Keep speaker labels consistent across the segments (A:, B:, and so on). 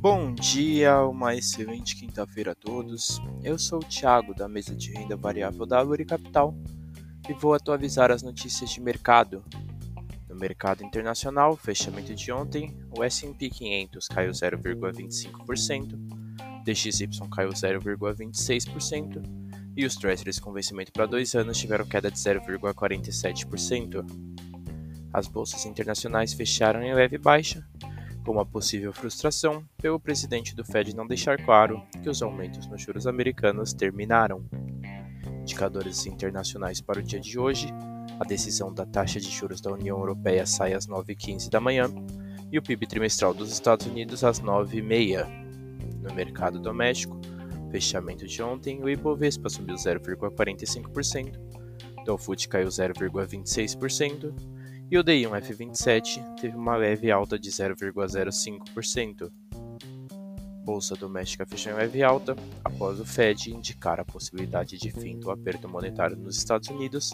A: Bom dia, uma excelente quinta-feira a todos. Eu sou o Thiago da mesa de renda variável da Luri Capital e vou atualizar as notícias de mercado. No mercado internacional, fechamento de ontem, o S&P 500 caiu 0,25%, DXY caiu 0,26% e os Treasuries com vencimento para dois anos tiveram queda de 0,47%. As bolsas internacionais fecharam em leve baixa, com uma possível frustração pelo presidente do Fed não deixar claro que os aumentos nos juros americanos terminaram. Indicadores internacionais para o dia de hoje: a decisão da taxa de juros da União Europeia sai às 9h15 da manhã e o PIB trimestral dos Estados Unidos às 9h30. No mercado doméstico, fechamento de ontem, o Ibovespa subiu 0,45%, o Dow Food caiu 0,26%, e o DI1F27 teve uma leve alta de 0,05%. Bolsa doméstica fechou em leve alta após o Fed indicar a possibilidade de fim do aperto monetário nos Estados Unidos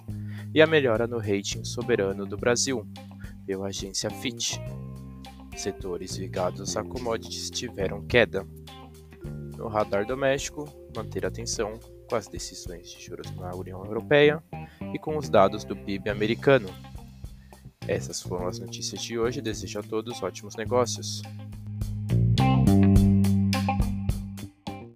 A: e a melhora no rating soberano do Brasil, pela agência Fitch. Setores ligados a commodities tiveram queda. No radar doméstico, manter atenção com as decisões de juros na União Europeia e com os dados do PIB americano. Essas foram as notícias de hoje. Desejo a todos ótimos negócios.